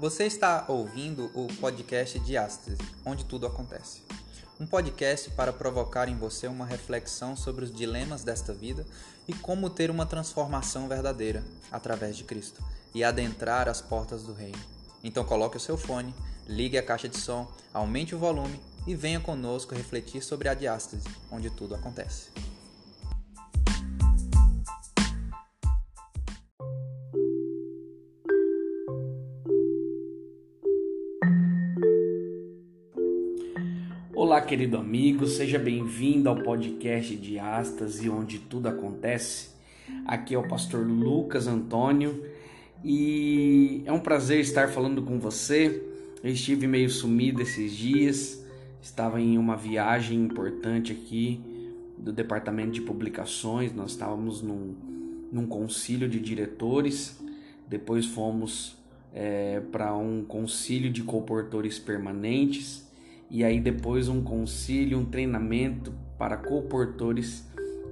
Você está ouvindo o podcast Diástase, onde tudo acontece. Um podcast para provocar em você uma reflexão sobre os dilemas desta vida e como ter uma transformação verdadeira através de Cristo e adentrar as portas do reino. Então coloque o seu fone, ligue a caixa de som, aumente o volume e venha conosco refletir sobre a diástase, onde tudo acontece. Querido amigo, seja bem-vindo ao podcast de Astas onde tudo acontece. Aqui é o pastor Lucas Antônio e é um prazer estar falando com você. Eu estive meio sumido esses dias, estava em uma viagem importante aqui do departamento de publicações. Nós estávamos num, num concílio de diretores, depois fomos é, para um concílio de comportores permanentes e aí depois um concílio, um treinamento para comportores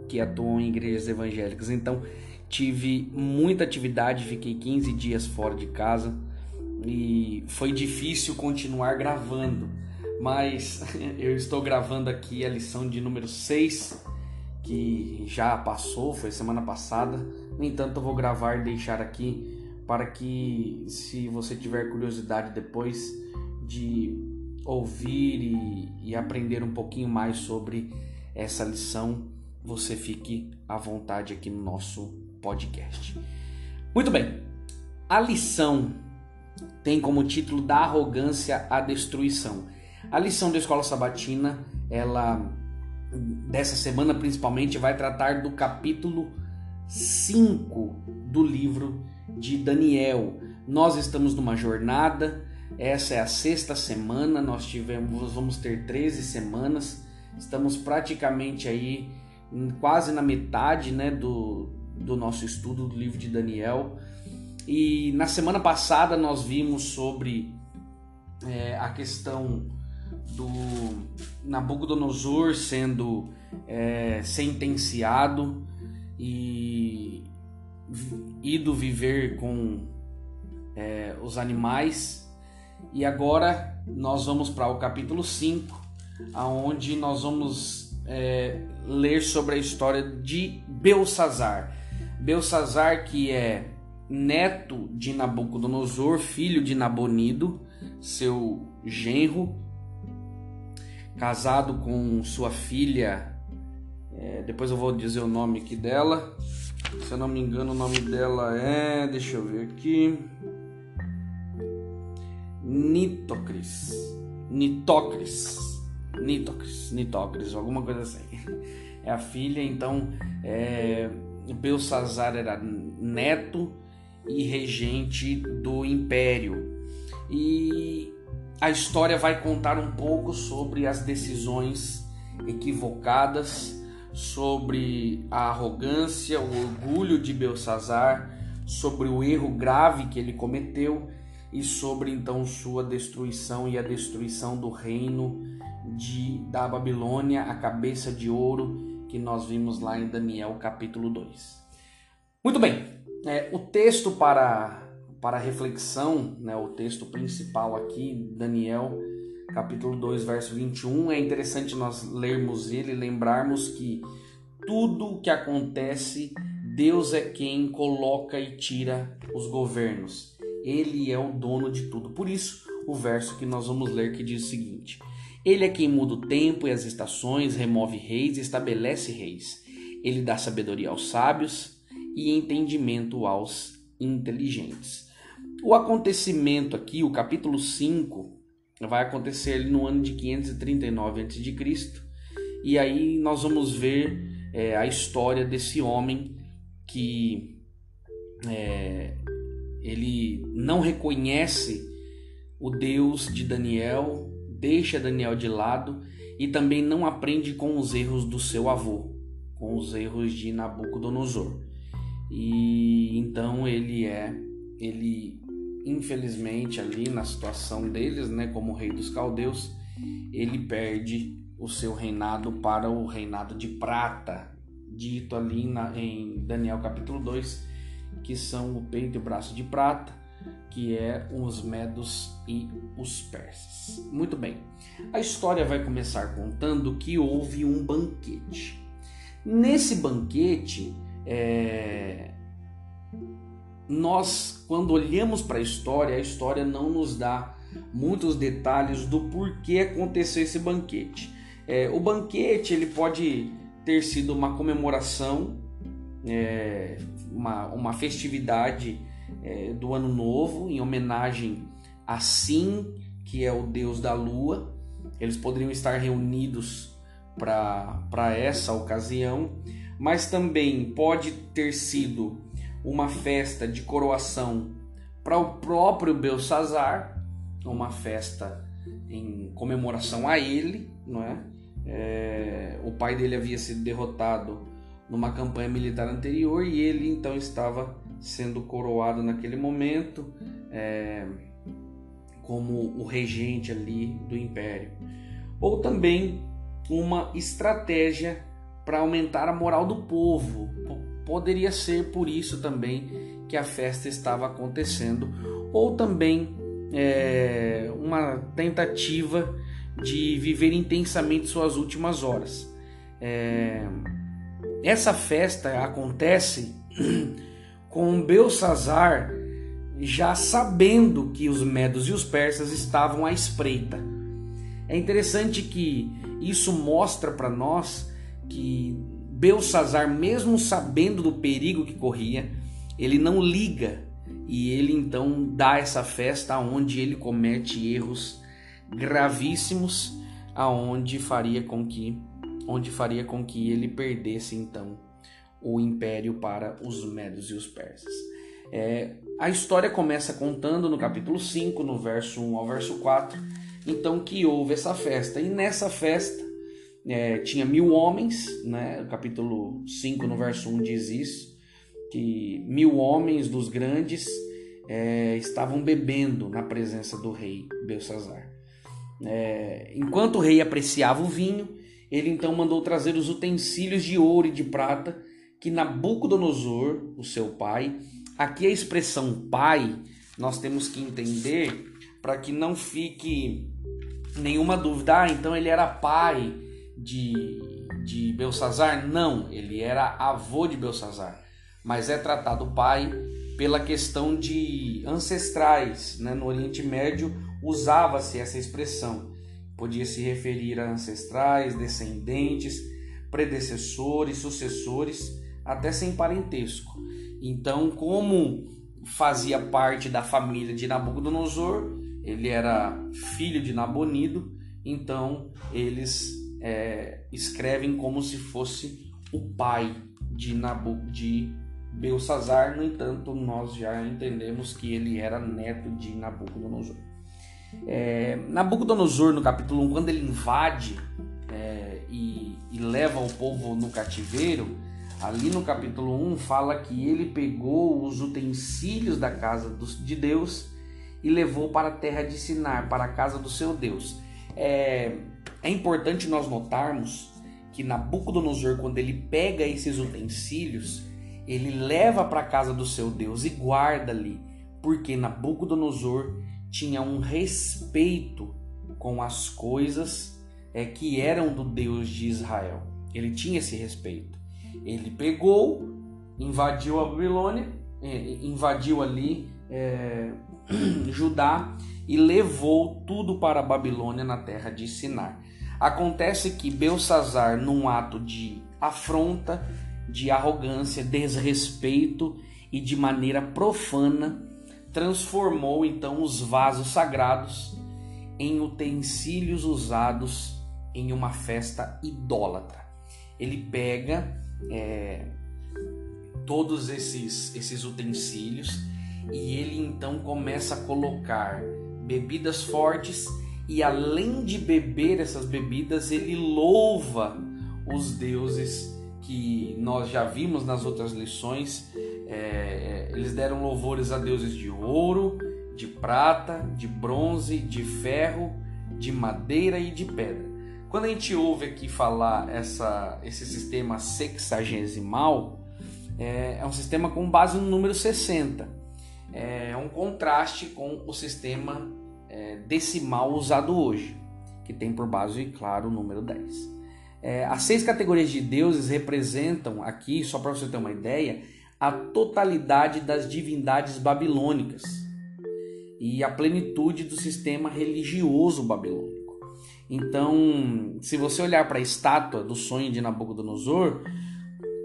que atuam em igrejas evangélicas. Então, tive muita atividade, fiquei 15 dias fora de casa e foi difícil continuar gravando, mas eu estou gravando aqui a lição de número 6, que já passou, foi semana passada. No entanto, eu vou gravar e deixar aqui para que, se você tiver curiosidade depois de ouvir e, e aprender um pouquinho mais sobre essa lição, você fique à vontade aqui no nosso podcast. Muito bem, a lição tem como título Da Arrogância à Destruição. A lição da Escola Sabatina, ela dessa semana principalmente, vai tratar do capítulo 5 do livro de Daniel. Nós estamos numa jornada essa é a sexta semana, nós tivemos, vamos ter 13 semanas. Estamos praticamente aí quase na metade, né, do, do nosso estudo do livro de Daniel. E na semana passada nós vimos sobre é, a questão do Nabucodonosor sendo é, sentenciado e ido viver com é, os animais e agora nós vamos para o capítulo 5, aonde nós vamos é, ler sobre a história de Belsazar. Belsazar que é neto de Nabucodonosor, filho de Nabonido, seu genro, casado com sua filha. É, depois eu vou dizer o nome aqui dela. Se eu não me engano, o nome dela é. Deixa eu ver aqui. Nitocris. Nitocris. Nitocris. Nitocris, alguma coisa assim. É a filha, então é, Belsazar era neto e regente do império. E a história vai contar um pouco sobre as decisões equivocadas, sobre a arrogância, o orgulho de Belsazar, sobre o erro grave que ele cometeu e sobre então sua destruição e a destruição do reino de da Babilônia, a cabeça de ouro que nós vimos lá em Daniel capítulo 2. Muito bem, é, o texto para para reflexão, né, o texto principal aqui, Daniel capítulo 2, verso 21, é interessante nós lermos ele e lembrarmos que tudo o que acontece, Deus é quem coloca e tira os governos. Ele é o dono de tudo. Por isso, o verso que nós vamos ler que diz o seguinte: Ele é quem muda o tempo e as estações, remove reis e estabelece reis. Ele dá sabedoria aos sábios e entendimento aos inteligentes. O acontecimento aqui, o capítulo 5, vai acontecer no ano de 539 a.C. E aí nós vamos ver é, a história desse homem que é, ele não reconhece o Deus de Daniel, deixa Daniel de lado e também não aprende com os erros do seu avô, com os erros de Nabucodonosor. E então ele é, ele infelizmente ali na situação deles, né, como rei dos caldeus, ele perde o seu reinado para o reinado de prata, dito ali na, em Daniel capítulo 2, que são o peito e o braço de prata, que é os medos e os persas. Muito bem. A história vai começar contando que houve um banquete. Nesse banquete, é... nós, quando olhamos para a história, a história não nos dá muitos detalhes do porquê aconteceu esse banquete. É, o banquete ele pode ter sido uma comemoração, é, uma, uma festividade é, do Ano Novo em homenagem a Sim, que é o deus da lua. Eles poderiam estar reunidos para essa ocasião, mas também pode ter sido uma festa de coroação para o próprio Belsazar, uma festa em comemoração a ele, não é? é? O pai dele havia sido derrotado numa campanha militar anterior e ele então estava sendo coroado naquele momento é, como o regente ali do império. Ou também uma estratégia para aumentar a moral do povo. Poderia ser por isso também que a festa estava acontecendo. Ou também é, uma tentativa de viver intensamente suas últimas horas. É, essa festa acontece com Belsazar já sabendo que os medos e os persas estavam à espreita. É interessante que isso mostra para nós que Belsazar, mesmo sabendo do perigo que corria, ele não liga e ele então dá essa festa onde ele comete erros gravíssimos, aonde faria com que onde faria com que ele perdesse então o império para os medos e os persas. É, a história começa contando no capítulo 5, no verso 1 ao verso 4, então que houve essa festa. E nessa festa é, tinha mil homens, né? o capítulo 5, no verso 1 diz isso, que mil homens dos grandes é, estavam bebendo na presença do rei Belsazar. É, enquanto o rei apreciava o vinho, ele então mandou trazer os utensílios de ouro e de prata que Nabucodonosor, o seu pai, aqui a expressão pai, nós temos que entender para que não fique nenhuma dúvida. Ah, então ele era pai de, de Belsazar? Não, ele era avô de Belsazar. Mas é tratado pai pela questão de ancestrais. Né? No Oriente Médio usava-se essa expressão. Podia se referir a ancestrais, descendentes, predecessores, sucessores até sem parentesco. Então, como fazia parte da família de Nabucodonosor, ele era filho de Nabonido, então eles é, escrevem como se fosse o pai de, Nabu, de Belsazar, no entanto, nós já entendemos que ele era neto de Nabucodonosor. É, Nabucodonosor, no capítulo 1, quando ele invade é, e, e leva o povo no cativeiro, Ali no capítulo 1 fala que ele pegou os utensílios da casa de Deus e levou para a terra de Sinar, para a casa do seu Deus. É, é importante nós notarmos que Nabucodonosor, quando ele pega esses utensílios, ele leva para a casa do seu Deus e guarda ali, porque Nabucodonosor tinha um respeito com as coisas é, que eram do Deus de Israel. Ele tinha esse respeito. Ele pegou, invadiu a Babilônia, é, invadiu ali é, Judá e levou tudo para a Babilônia na terra de Sinar. Acontece que Belsazar, num ato de afronta, de arrogância, desrespeito e de maneira profana, transformou então os vasos sagrados em utensílios usados em uma festa idólatra. Ele pega é, todos esses, esses utensílios e ele então começa a colocar bebidas fortes e além de beber essas bebidas, ele louva os deuses que nós já vimos nas outras lições. É, é eles deram louvores a deuses de ouro, de prata, de bronze, de ferro, de madeira e de pedra. Quando a gente ouve aqui falar essa, esse sistema sexagesimal, é, é um sistema com base no número 60. é um contraste com o sistema é, decimal usado hoje, que tem por base, claro, o número 10. É, as seis categorias de deuses representam aqui, só para você ter uma ideia, a totalidade das divindades babilônicas e a plenitude do sistema religioso babilônico. Então, se você olhar para a estátua do sonho de Nabucodonosor,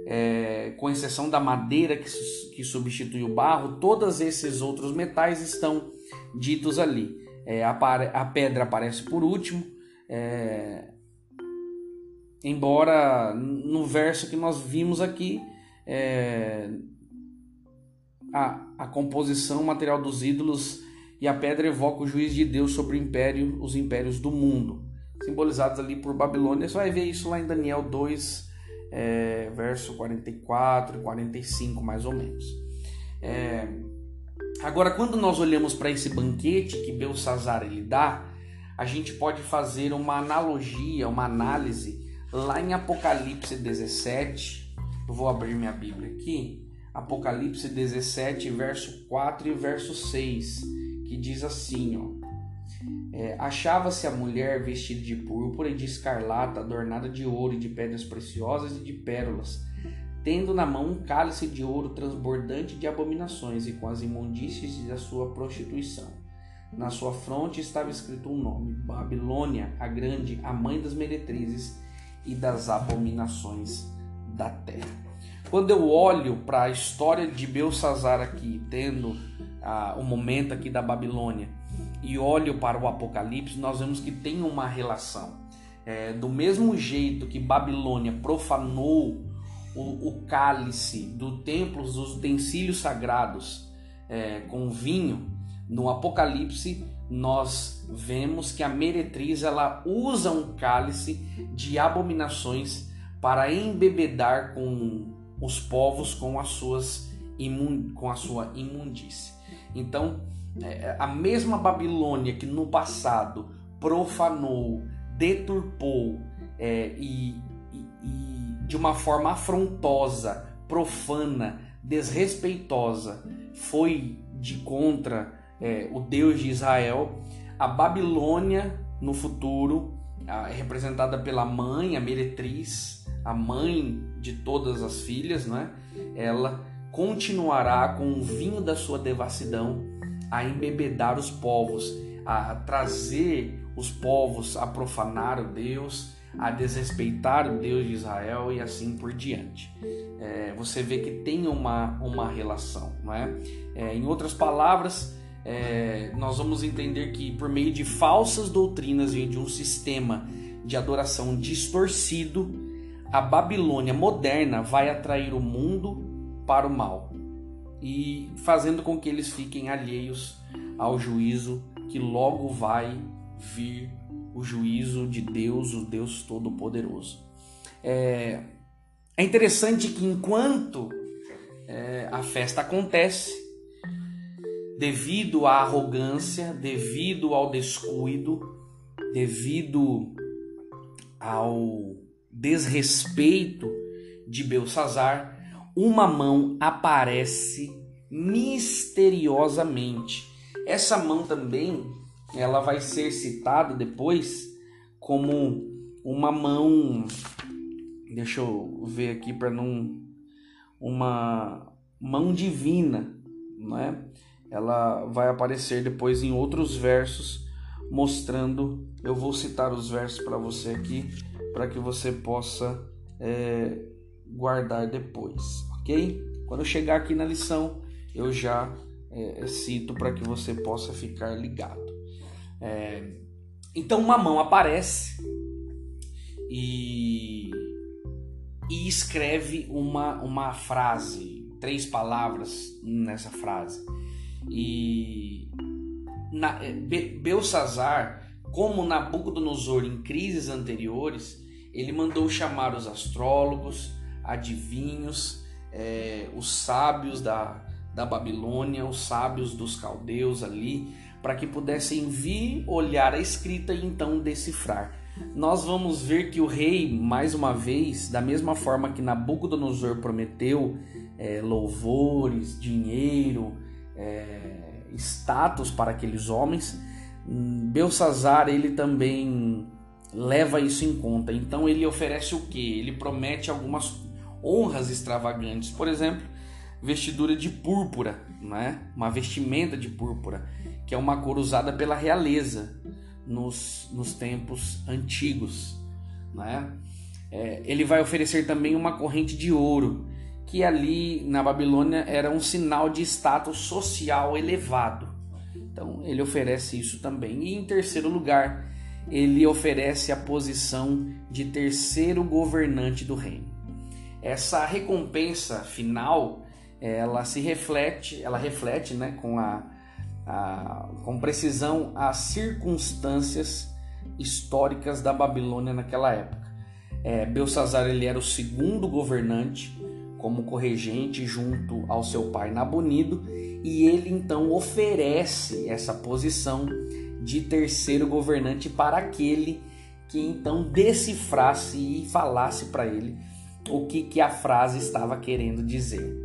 é, com exceção da madeira que, que substitui o barro, todos esses outros metais estão ditos ali. É, a, a, pedra aparece por último, é, embora no verso que nós vimos aqui, é, a, a composição material dos ídolos e a pedra evoca o juiz de Deus sobre o império, os impérios do mundo simbolizados ali por Babilônia. Você vai ver isso lá em Daniel 2, é, verso 44 e 45, mais ou menos. É, agora, quando nós olhamos para esse banquete que Belsazar ele dá, a gente pode fazer uma analogia, uma análise lá em Apocalipse 17. Eu vou abrir minha Bíblia aqui. Apocalipse 17, verso 4 e verso 6, que diz assim, ó: é, Achava-se a mulher vestida de púrpura e de escarlata, adornada de ouro e de pedras preciosas e de pérolas, tendo na mão um cálice de ouro transbordante de abominações e com as imundícies da sua prostituição. Na sua fronte estava escrito um nome: Babilônia, a Grande, a mãe das meretrizes e das abominações da terra. Quando eu olho para a história de Belsazar aqui, tendo ah, o momento aqui da Babilônia, e olho para o Apocalipse, nós vemos que tem uma relação. É, do mesmo jeito que Babilônia profanou o, o cálice do templo, os utensílios sagrados é, com vinho, no Apocalipse nós vemos que a meretriz ela usa um cálice de abominações para embebedar com os povos com as suas imun, com a sua imundície. Então é, a mesma Babilônia que no passado profanou, deturpou é, e, e, e de uma forma afrontosa, profana, desrespeitosa, foi de contra é, o Deus de Israel, a Babilônia no futuro, é representada pela mãe, a meretriz, a mãe de todas as filhas, né? ela continuará com o vinho da sua devassidão a embebedar os povos, a trazer os povos a profanar o Deus, a desrespeitar o Deus de Israel e assim por diante. É, você vê que tem uma, uma relação, não é? é em outras palavras, é, nós vamos entender que por meio de falsas doutrinas e de um sistema de adoração distorcido, a Babilônia moderna vai atrair o mundo para o mal e fazendo com que eles fiquem alheios ao juízo que logo vai vir o juízo de Deus, o Deus Todo-Poderoso. É, é, interessante que enquanto é, a festa acontece, devido à arrogância, devido ao descuido, devido ao desrespeito de Belsazar, uma mão aparece misteriosamente. Essa mão também, ela vai ser citada depois como uma mão, deixa eu ver aqui para não uma mão divina, não é? Ela vai aparecer depois em outros versos mostrando. Eu vou citar os versos para você aqui para que você possa é, guardar depois, ok? Quando eu chegar aqui na lição, eu já é, cito para que você possa ficar ligado. É, então, uma mão aparece e, e escreve uma, uma frase, três palavras nessa frase. E na, é, Belsazar, como Nabucodonosor em crises anteriores, ele mandou chamar os astrólogos, adivinhos, é, os sábios da, da Babilônia, os sábios dos caldeus ali, para que pudessem vir olhar a escrita e então decifrar. Nós vamos ver que o rei, mais uma vez, da mesma forma que Nabucodonosor prometeu é, louvores, dinheiro, é, status para aqueles homens, Belsazar ele também leva isso em conta. Então ele oferece o que? Ele promete algumas honras extravagantes. Por exemplo, vestidura de púrpura, né? uma vestimenta de púrpura, que é uma cor usada pela realeza nos, nos tempos antigos. Né? É, ele vai oferecer também uma corrente de ouro, que ali na Babilônia era um sinal de status social elevado. Então ele oferece isso também. E em terceiro lugar, ele oferece a posição de terceiro governante do reino. Essa recompensa final, ela se reflete, ela reflete, né, com a, a com precisão as circunstâncias históricas da Babilônia naquela época. É, Belsazar ele era o segundo governante como corregente junto ao seu pai Nabonido e ele então oferece essa posição de terceiro governante para aquele que então decifrasse e falasse para ele o que, que a frase estava querendo dizer.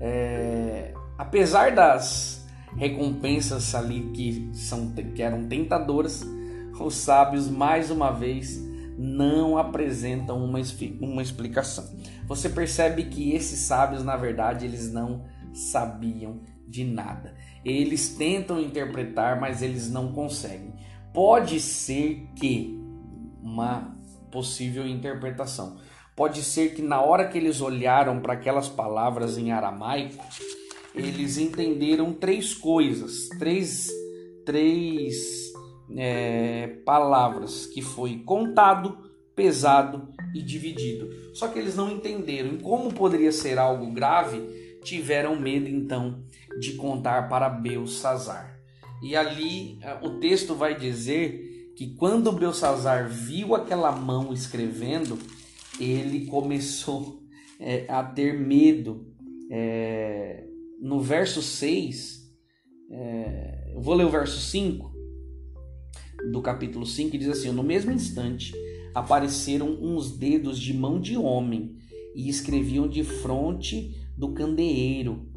É, apesar das recompensas ali que, são, que eram tentadoras, os sábios mais uma vez não apresentam uma, uma explicação. Você percebe que esses sábios, na verdade, eles não sabiam de nada. Eles tentam interpretar, mas eles não conseguem. Pode ser que uma possível interpretação. Pode ser que na hora que eles olharam para aquelas palavras em aramaico, eles entenderam três coisas, três, três é, palavras que foi contado, pesado e dividido. Só que eles não entenderam. E como poderia ser algo grave, tiveram medo então de contar para Belsazar. E ali eh, o texto vai dizer que quando Belsazar viu aquela mão escrevendo, ele começou é, a ter medo. É, no verso 6, é, eu vou ler o verso 5 do capítulo 5, que diz assim: No mesmo instante apareceram uns dedos de mão de homem e escreviam de fronte do candeeiro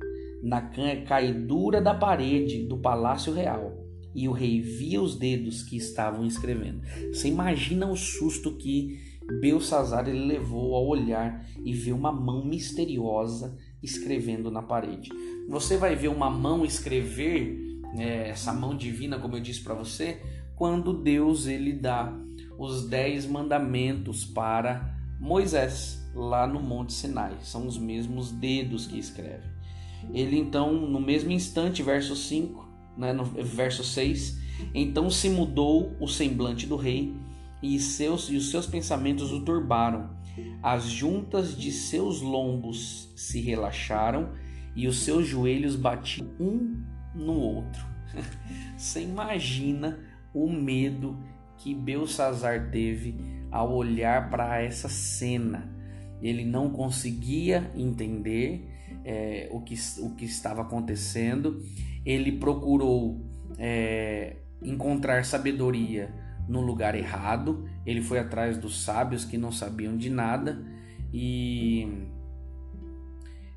na caidura da parede do palácio real. E o rei via os dedos que estavam escrevendo. Você imagina o susto que Belsazar ele levou ao olhar e ver uma mão misteriosa escrevendo na parede. Você vai ver uma mão escrever, é, essa mão divina, como eu disse para você, quando Deus ele dá os dez mandamentos para Moisés lá no Monte Sinai. São os mesmos dedos que escreve. Ele então, no mesmo instante, verso 5, né, no verso 6, então se mudou o semblante do rei e, seus, e os seus pensamentos o turbaram. As juntas de seus lombos se relaxaram e os seus joelhos batiam um no outro. Você imagina o medo que Belsazar teve ao olhar para essa cena. Ele não conseguia entender é, o, que, o que estava acontecendo, ele procurou é, encontrar sabedoria no lugar errado, ele foi atrás dos sábios que não sabiam de nada. E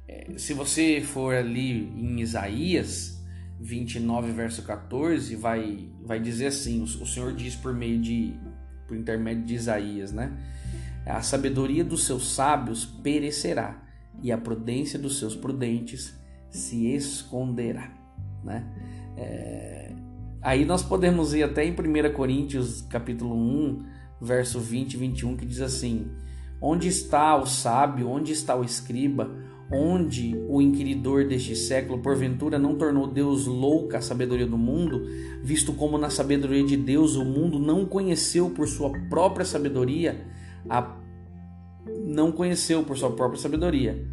é, se você for ali em Isaías 29 verso 14 vai vai dizer assim, o, Senhor diz por meio de por intermédio de Isaías, né? A sabedoria dos seus sábios perecerá e a prudência dos seus prudentes se esconderá. Né? É... Aí nós podemos ir até em 1 Coríntios capítulo 1, verso 20 e 21, que diz assim: Onde está o sábio, onde está o escriba, onde o inquiridor deste século porventura não tornou Deus louca a sabedoria do mundo, visto como na sabedoria de Deus o mundo não conheceu por sua própria sabedoria a não conheceu por sua própria sabedoria.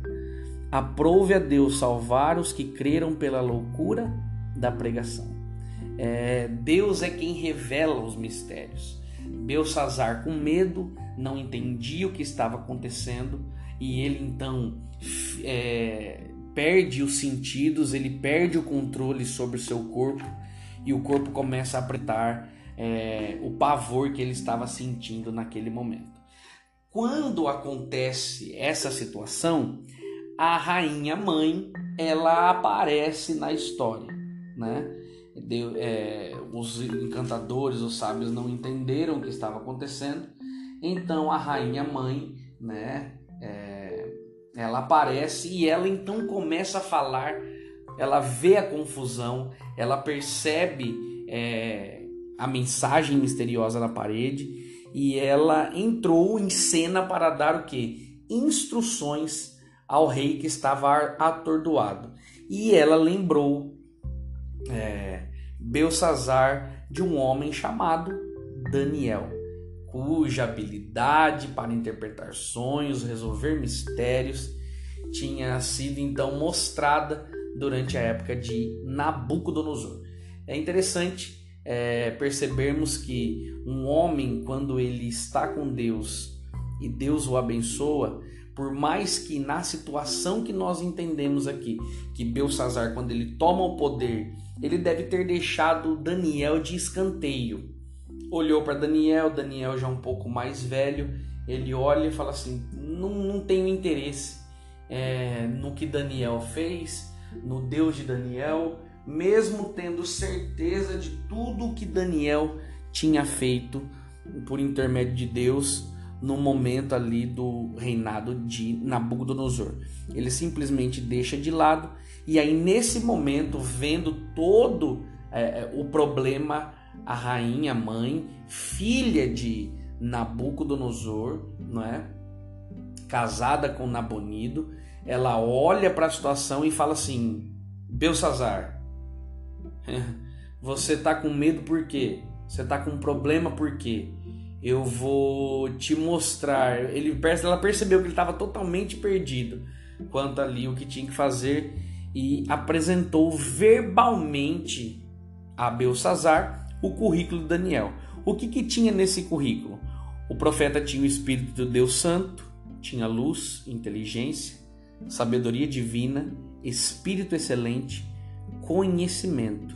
Aprove a Deus salvar os que creram pela loucura da pregação. É, Deus é quem revela os mistérios. Belsazar, com medo, não entendia o que estava acontecendo e ele então é, perde os sentidos, ele perde o controle sobre o seu corpo e o corpo começa a apretar é, o pavor que ele estava sentindo naquele momento. Quando acontece essa situação, a rainha mãe ela aparece na história, né? É, os encantadores, os sábios não entenderam o que estava acontecendo, então a rainha mãe, né? É, ela aparece e ela então começa a falar, ela vê a confusão, ela percebe é, a mensagem misteriosa na parede e ela entrou em cena para dar o que? Instruções ao rei que estava atordoado. E ela lembrou é, Belsazar de um homem chamado Daniel, cuja habilidade para interpretar sonhos, resolver mistérios, tinha sido então mostrada durante a época de Nabucodonosor. É interessante é, percebermos que um homem, quando ele está com Deus e Deus o abençoa, por mais que na situação que nós entendemos aqui, que Belsazar, quando ele toma o poder, ele deve ter deixado Daniel de escanteio. Olhou para Daniel, Daniel já um pouco mais velho, ele olha e fala assim: não, não tenho interesse é, no que Daniel fez, no Deus de Daniel, mesmo tendo certeza de tudo o que Daniel tinha feito por intermédio de Deus no momento ali do reinado de Nabucodonosor. Ele simplesmente deixa de lado e aí nesse momento, vendo todo é, é o problema, a rainha mãe, filha de Nabucodonosor, não é? Casada com Nabonido, ela olha para a situação e fala assim: Belsazar, você tá com medo por quê? Você tá com um problema por quê? Eu vou te mostrar. Ele, ela percebeu que ele estava totalmente perdido quanto ali o que tinha que fazer e apresentou verbalmente a Belsazar o currículo de Daniel. O que, que tinha nesse currículo? O profeta tinha o Espírito do Deus Santo, tinha luz, inteligência, sabedoria divina, espírito excelente, conhecimento.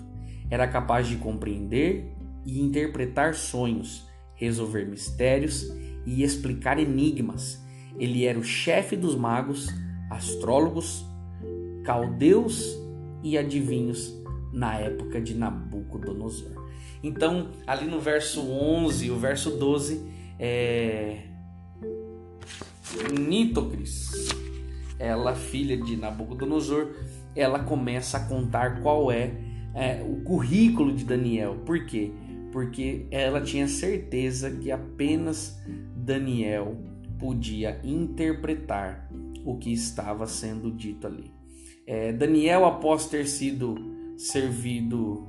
Era capaz de compreender e interpretar sonhos resolver mistérios e explicar enigmas. Ele era o chefe dos magos, astrólogos, caldeus e adivinhos na época de Nabucodonosor. Então, ali no verso 11, o verso 12, é Nitocris, ela filha de Nabucodonosor, ela começa a contar qual é, é o currículo de Daniel. Por quê? porque ela tinha certeza que apenas Daniel podia interpretar o que estava sendo dito ali. É, Daniel, após ter sido servido,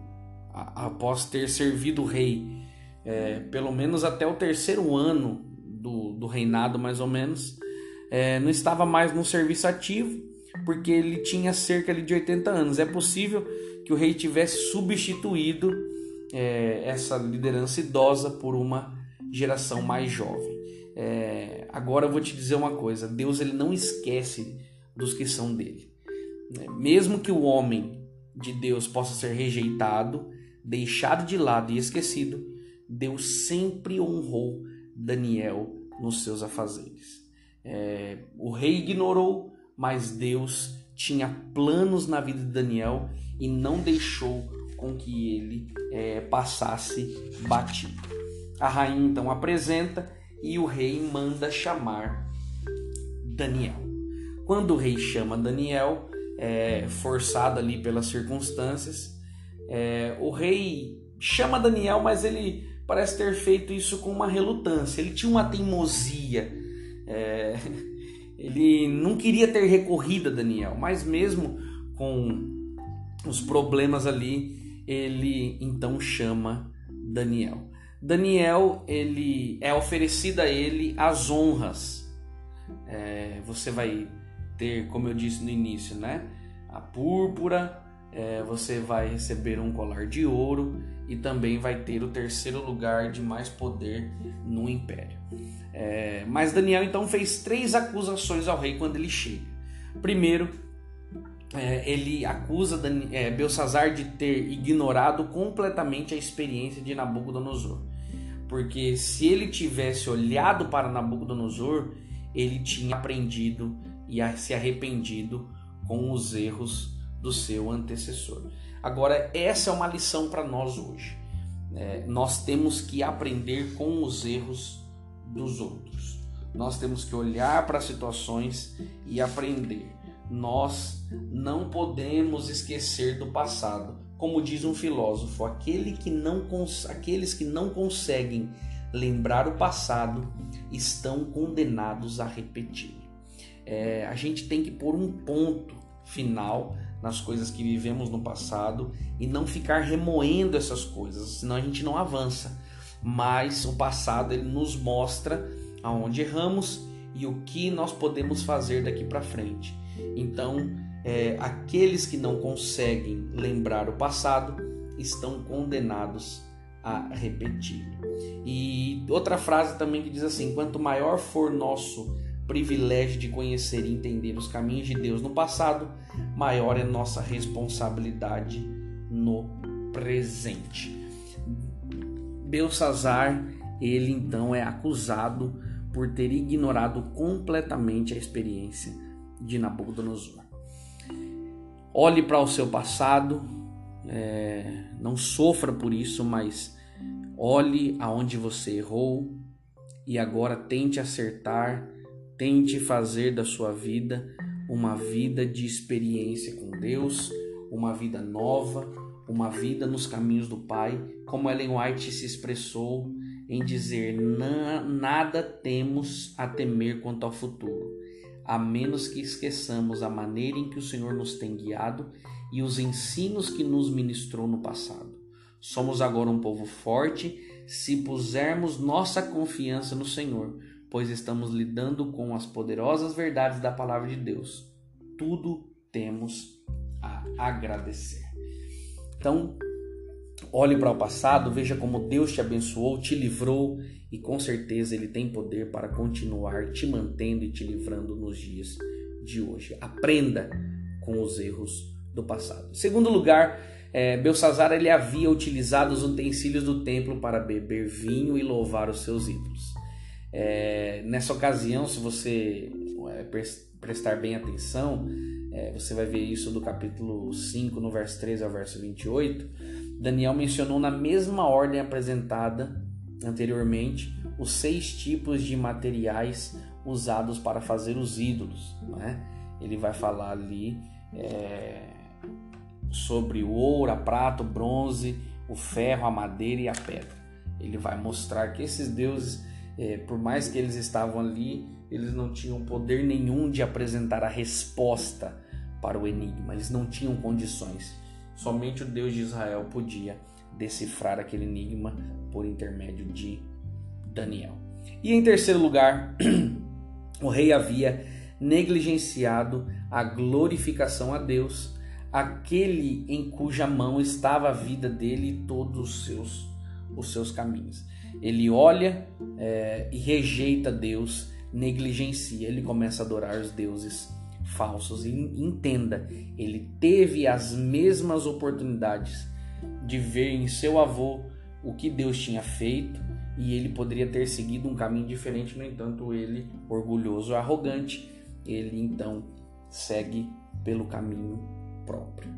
após ter servido o rei, é, pelo menos até o terceiro ano do, do reinado, mais ou menos, é, não estava mais no serviço ativo, porque ele tinha cerca de 80 anos. É possível que o rei tivesse substituído é, essa liderança idosa por uma geração mais jovem. É, agora eu vou te dizer uma coisa: Deus ele não esquece dos que são dele. Né? Mesmo que o homem de Deus possa ser rejeitado, deixado de lado e esquecido, Deus sempre honrou Daniel nos seus afazeres. É, o rei ignorou, mas Deus tinha planos na vida de Daniel e não deixou com que ele é, passasse batido. A rainha então apresenta e o rei manda chamar Daniel. Quando o rei chama Daniel, é, forçado ali pelas circunstâncias, é, o rei chama Daniel, mas ele parece ter feito isso com uma relutância. Ele tinha uma teimosia. É, ele não queria ter recorrido a Daniel, mas mesmo com os problemas ali, ele então chama Daniel. Daniel ele é oferecida a ele as honras. É, você vai ter, como eu disse no início, né, a púrpura. É, você vai receber um colar de ouro e também vai ter o terceiro lugar de mais poder no império. É, mas Daniel então fez três acusações ao rei quando ele chega. Primeiro, é, ele acusa é, Belsazar de ter ignorado completamente a experiência de Nabucodonosor. Porque se ele tivesse olhado para Nabucodonosor, ele tinha aprendido e se arrependido com os erros do seu antecessor. Agora, essa é uma lição para nós hoje. É, nós temos que aprender com os erros dos outros. Nós temos que olhar para situações e aprender. Nós não podemos esquecer do passado. Como diz um filósofo, aquele que não, aqueles que não conseguem lembrar o passado estão condenados a repetir. É, a gente tem que pôr um ponto final nas coisas que vivemos no passado e não ficar remoendo essas coisas, senão a gente não avança. Mas o passado ele nos mostra aonde erramos e o que nós podemos fazer daqui para frente. Então, é, aqueles que não conseguem lembrar o passado estão condenados a repetir. E outra frase também que diz assim: quanto maior for nosso privilégio de conhecer e entender os caminhos de Deus no passado, maior é nossa responsabilidade no presente. Belsazar, ele então é acusado por ter ignorado completamente a experiência de Nabucodonosor. Olhe para o seu passado, é, não sofra por isso, mas olhe aonde você errou e agora tente acertar, tente fazer da sua vida uma vida de experiência com Deus, uma vida nova, uma vida nos caminhos do Pai, como Ellen White se expressou em dizer: nada temos a temer quanto ao futuro, a menos que esqueçamos a maneira em que o Senhor nos tem guiado e os ensinos que nos ministrou no passado. Somos agora um povo forte se pusermos nossa confiança no Senhor, pois estamos lidando com as poderosas verdades da palavra de Deus. Tudo temos a agradecer. Então, olhe para o passado, veja como Deus te abençoou, te livrou e com certeza Ele tem poder para continuar te mantendo e te livrando nos dias de hoje. Aprenda com os erros do passado. Segundo lugar, é, Belsazar ele havia utilizado os utensílios do templo para beber vinho e louvar os seus ídolos. É, nessa ocasião, se você é, prestar bem atenção, é, você vai ver isso do capítulo 5, no verso 13 ao verso 28. Daniel mencionou na mesma ordem apresentada anteriormente os seis tipos de materiais usados para fazer os ídolos. Né? Ele vai falar ali é, sobre o ouro, a prata, o bronze, o ferro, a madeira e a pedra. Ele vai mostrar que esses deuses, é, por mais que eles estavam ali, eles não tinham poder nenhum de apresentar a resposta para o enigma, eles não tinham condições. Somente o Deus de Israel podia decifrar aquele enigma por intermédio de Daniel. E em terceiro lugar, o rei havia negligenciado a glorificação a Deus aquele em cuja mão estava a vida dele e todos os seus, os seus caminhos. Ele olha é, e rejeita Deus, negligencia, ele começa a adorar os deuses falsos. E entenda, ele teve as mesmas oportunidades de ver em seu avô o que Deus tinha feito e ele poderia ter seguido um caminho diferente, no entanto, ele, orgulhoso, arrogante, ele então segue pelo caminho próprio.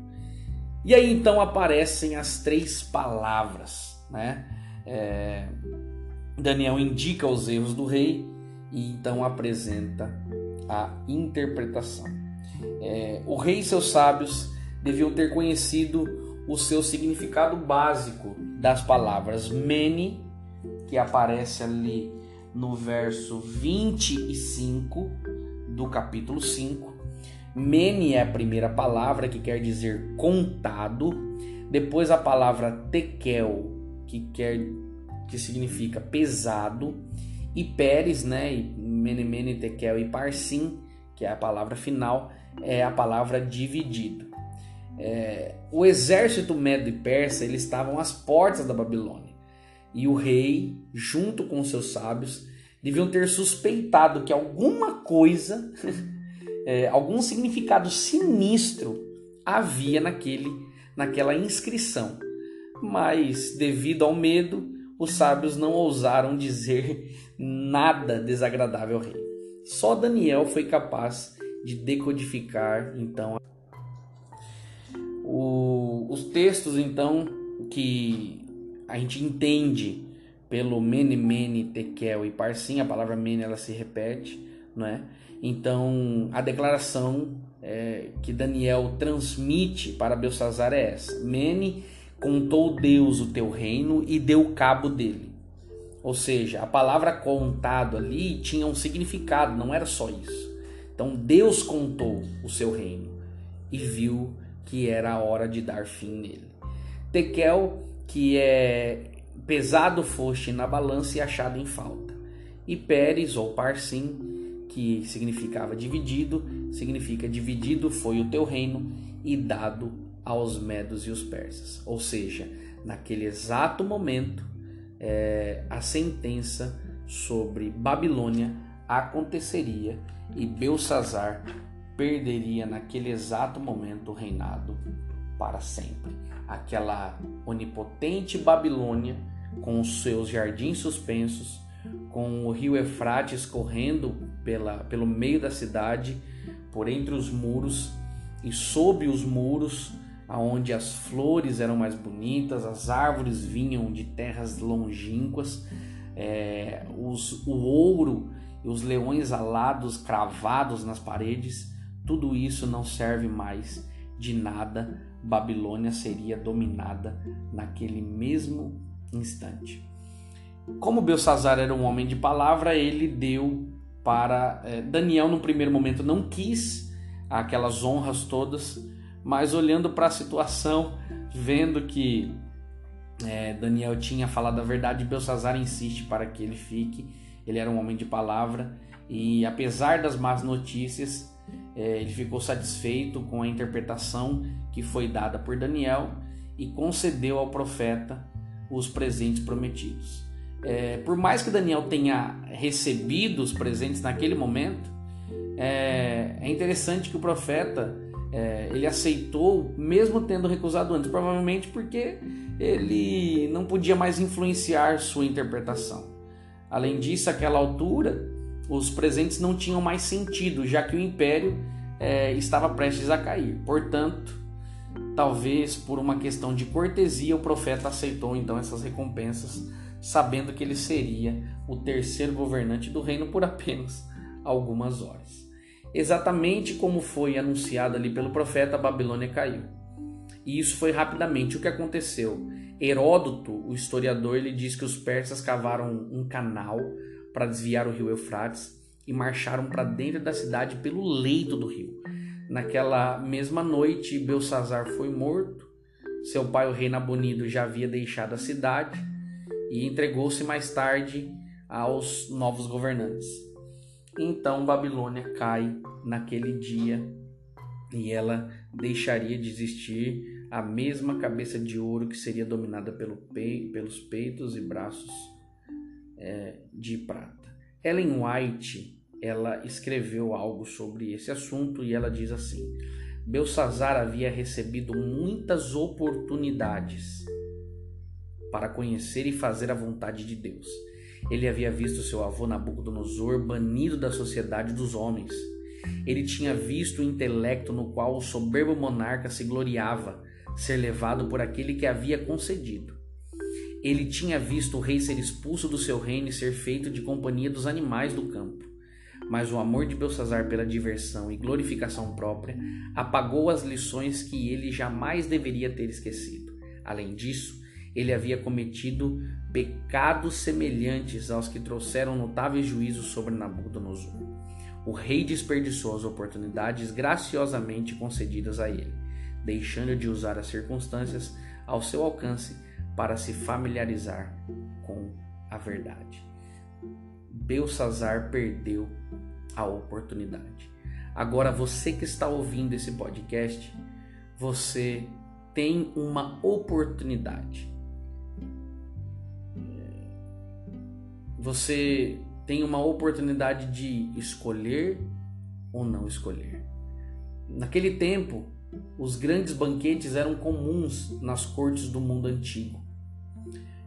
E aí então aparecem as três palavras, né? É, Daniel indica os erros do rei e então apresenta a interpretação. É, o rei e seus sábios deviam ter conhecido o seu significado básico das palavras mene, que aparece ali no verso 25 do capítulo 5, Mene é a primeira palavra que quer dizer contado. Depois a palavra tekel, que quer que significa pesado, e Pérez, né, e mene, mene, tekel e parsim, que é a palavra final, é a palavra dividido. É, o exército medo e persa eles estavam às portas da Babilônia e o rei, junto com seus sábios, deviam ter suspeitado que alguma coisa é, algum significado sinistro havia naquele, naquela inscrição. Mas, devido ao medo, os sábios não ousaram dizer nada desagradável ao rei. Só Daniel foi capaz de decodificar então o, os textos então que a gente entende pelo Mene Mene Tekel e Parsim, a palavra Mene ela se repete, não é? Então a declaração é, que Daniel transmite para Belsazar é essa: Mene contou Deus o teu reino e deu cabo dele. Ou seja, a palavra contado ali tinha um significado, não era só isso. Então Deus contou o seu reino e viu que era a hora de dar fim nele. Tekel, que é pesado foste na balança e achado em falta. E Pérez ou Parsim, que significava dividido, significa dividido foi o teu reino e dado aos medos e os persas. Ou seja, naquele exato momento, é, a sentença sobre Babilônia aconteceria e Belsazar perderia naquele exato momento o reinado para sempre. Aquela onipotente Babilônia, com os seus jardins suspensos, com o rio Efrates correndo pela, pelo meio da cidade, por entre os muros e sob os muros, aonde as flores eram mais bonitas, as árvores vinham de terras longínquas, é, os, o ouro e os leões alados cravados nas paredes, tudo isso não serve mais de nada. Babilônia seria dominada naquele mesmo instante. Como Belsazar era um homem de palavra, ele deu para é, Daniel no primeiro momento não quis aquelas honras todas, mas olhando para a situação, vendo que é, Daniel tinha falado a verdade, Belsazar insiste para que ele fique. Ele era um homem de palavra e apesar das más notícias, é, ele ficou satisfeito com a interpretação que foi dada por Daniel e concedeu ao profeta os presentes prometidos. É, por mais que Daniel tenha recebido os presentes naquele momento, é, é interessante que o profeta é, ele aceitou, mesmo tendo recusado antes, provavelmente porque ele não podia mais influenciar sua interpretação. Além disso, àquela altura, os presentes não tinham mais sentido, já que o império é, estava prestes a cair. Portanto, talvez por uma questão de cortesia, o profeta aceitou então essas recompensas, sabendo que ele seria o terceiro governante do reino por apenas algumas horas. Exatamente como foi anunciado ali pelo profeta, a Babilônia caiu. E isso foi rapidamente o que aconteceu. Heródoto, o historiador, ele diz que os persas cavaram um canal para desviar o rio Eufrates e marcharam para dentro da cidade pelo leito do rio. Naquela mesma noite, Belsazar foi morto. Seu pai, o rei Nabonido, já havia deixado a cidade e entregou-se mais tarde aos novos governantes. Então Babilônia cai naquele dia e ela deixaria de existir a mesma cabeça de ouro que seria dominada pelo pelos peitos e braços é, de prata. Ellen White ela escreveu algo sobre esse assunto e ela diz assim: Belsazar havia recebido muitas oportunidades para conhecer e fazer a vontade de Deus. Ele havia visto seu avô Nabucodonosor banido da sociedade dos homens. Ele tinha visto o intelecto no qual o soberbo monarca se gloriava ser levado por aquele que havia concedido. Ele tinha visto o rei ser expulso do seu reino e ser feito de companhia dos animais do campo. Mas o amor de Belsazar pela diversão e glorificação própria apagou as lições que ele jamais deveria ter esquecido. Além disso, ele havia cometido pecados semelhantes aos que trouxeram notáveis juízos sobre Nabucodonosor. O rei desperdiçou as oportunidades graciosamente concedidas a ele, deixando de usar as circunstâncias ao seu alcance para se familiarizar com a verdade. Belsazar perdeu a oportunidade. Agora você que está ouvindo esse podcast, você tem uma oportunidade. Você tem uma oportunidade de escolher ou não escolher. Naquele tempo, os grandes banquetes eram comuns nas cortes do mundo antigo.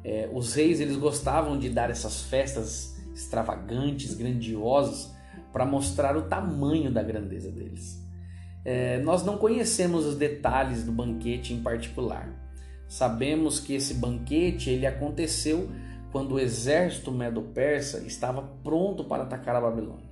É, os reis eles gostavam de dar essas festas extravagantes, grandiosas, para mostrar o tamanho da grandeza deles. É, nós não conhecemos os detalhes do banquete em particular. Sabemos que esse banquete ele aconteceu quando o exército medo-persa estava pronto para atacar a Babilônia.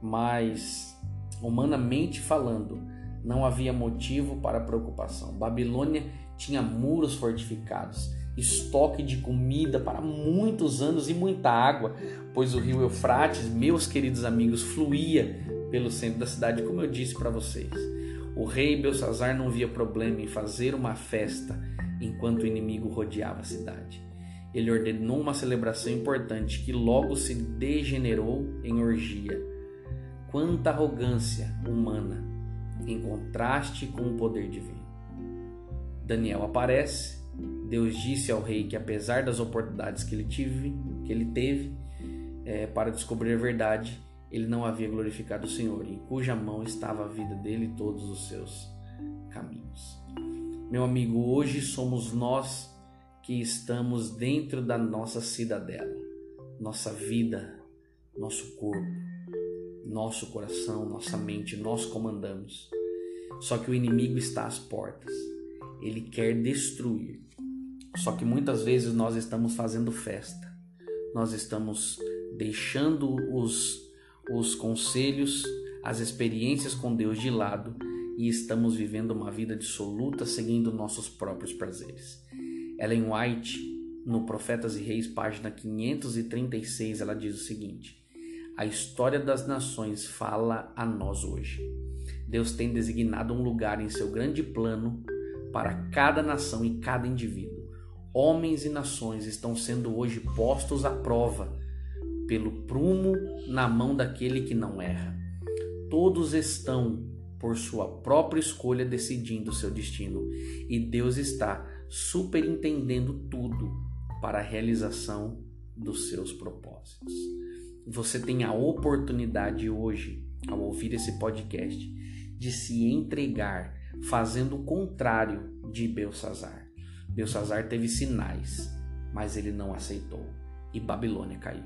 Mas, humanamente falando, não havia motivo para preocupação. Babilônia tinha muros fortificados, estoque de comida para muitos anos e muita água, pois o rio Eufrates, meus queridos amigos, fluía pelo centro da cidade, como eu disse para vocês. O rei Belsazar não via problema em fazer uma festa enquanto o inimigo rodeava a cidade. Ele ordenou uma celebração importante que logo se degenerou em orgia. Quanta arrogância humana em contraste com o poder divino. Daniel aparece. Deus disse ao rei que apesar das oportunidades que ele, que ele teve é, para descobrir a verdade, ele não havia glorificado o Senhor, em cuja mão estava a vida dele e todos os seus caminhos. Meu amigo, hoje somos nós que estamos dentro da nossa cidadela, nossa vida, nosso corpo, nosso coração, nossa mente, nós comandamos. Só que o inimigo está às portas. Ele quer destruir. Só que muitas vezes nós estamos fazendo festa. Nós estamos deixando os os conselhos, as experiências com Deus de lado e estamos vivendo uma vida dissoluta seguindo nossos próprios prazeres. Ellen White, no Profetas e Reis, página 536, ela diz o seguinte: A história das nações fala a nós hoje. Deus tem designado um lugar em seu grande plano para cada nação e cada indivíduo. Homens e nações estão sendo hoje postos à prova pelo prumo na mão daquele que não erra. Todos estão, por sua própria escolha, decidindo seu destino, e Deus está superintendendo tudo para a realização dos seus propósitos. Você tem a oportunidade hoje, ao ouvir esse podcast, de se entregar fazendo o contrário de Belsazar. Belsazar teve sinais, mas ele não aceitou e Babilônia caiu.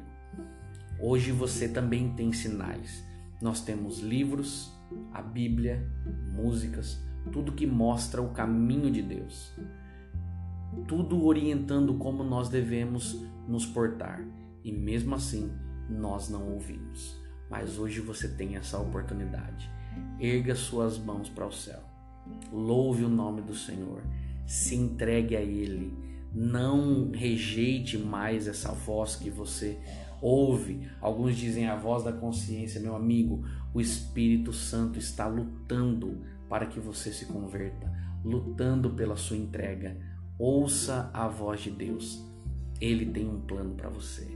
Hoje você também tem sinais. Nós temos livros, a Bíblia, músicas, tudo que mostra o caminho de Deus. Tudo orientando como nós devemos nos portar. E mesmo assim, nós não ouvimos. Mas hoje você tem essa oportunidade. Erga suas mãos para o céu. Louve o nome do Senhor. Se entregue a Ele. Não rejeite mais essa voz que você ouve. Alguns dizem a voz da consciência, meu amigo. O Espírito Santo está lutando para que você se converta, lutando pela sua entrega. Ouça a voz de Deus. Ele tem um plano para você.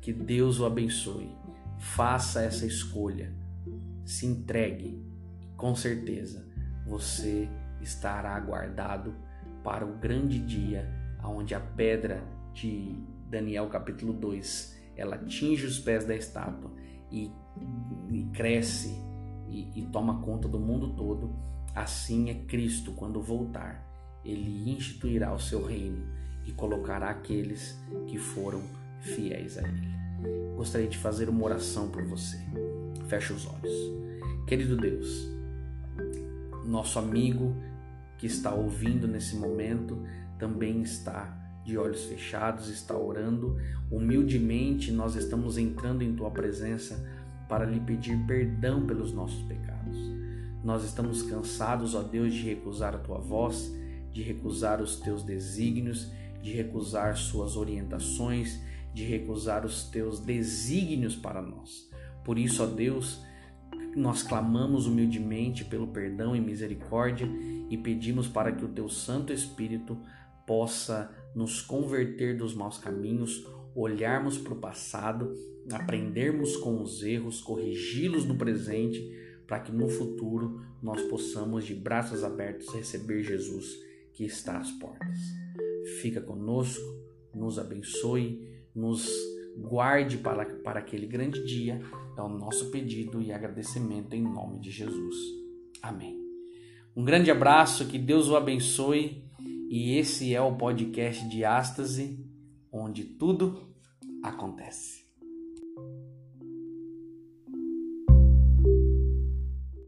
Que Deus o abençoe. Faça essa escolha. Se entregue. Com certeza você estará guardado para o grande dia onde a pedra de Daniel capítulo 2 ela atinge os pés da estátua e, e cresce e, e toma conta do mundo todo, assim é Cristo quando voltar. Ele instituirá o seu reino e colocará aqueles que foram fiéis a Ele. Gostaria de fazer uma oração por você. Feche os olhos. Querido Deus, nosso amigo que está ouvindo nesse momento também está de olhos fechados, está orando. Humildemente nós estamos entrando em tua presença para lhe pedir perdão pelos nossos pecados. Nós estamos cansados, ó Deus, de recusar a tua voz, de recusar os teus desígnios, de recusar suas orientações, de recusar os teus desígnios para nós. Por isso, ó Deus, nós clamamos humildemente pelo perdão e misericórdia e pedimos para que o teu Santo Espírito possa nos converter dos maus caminhos, olharmos para o passado, aprendermos com os erros, corrigi-los no presente, para que no futuro nós possamos, de braços abertos, receber Jesus que está às portas. Fica conosco, nos abençoe, nos guarde para, para aquele grande dia, é o nosso pedido e agradecimento em nome de Jesus. Amém. Um grande abraço, que Deus o abençoe e esse é o podcast de Ástase, onde tudo acontece.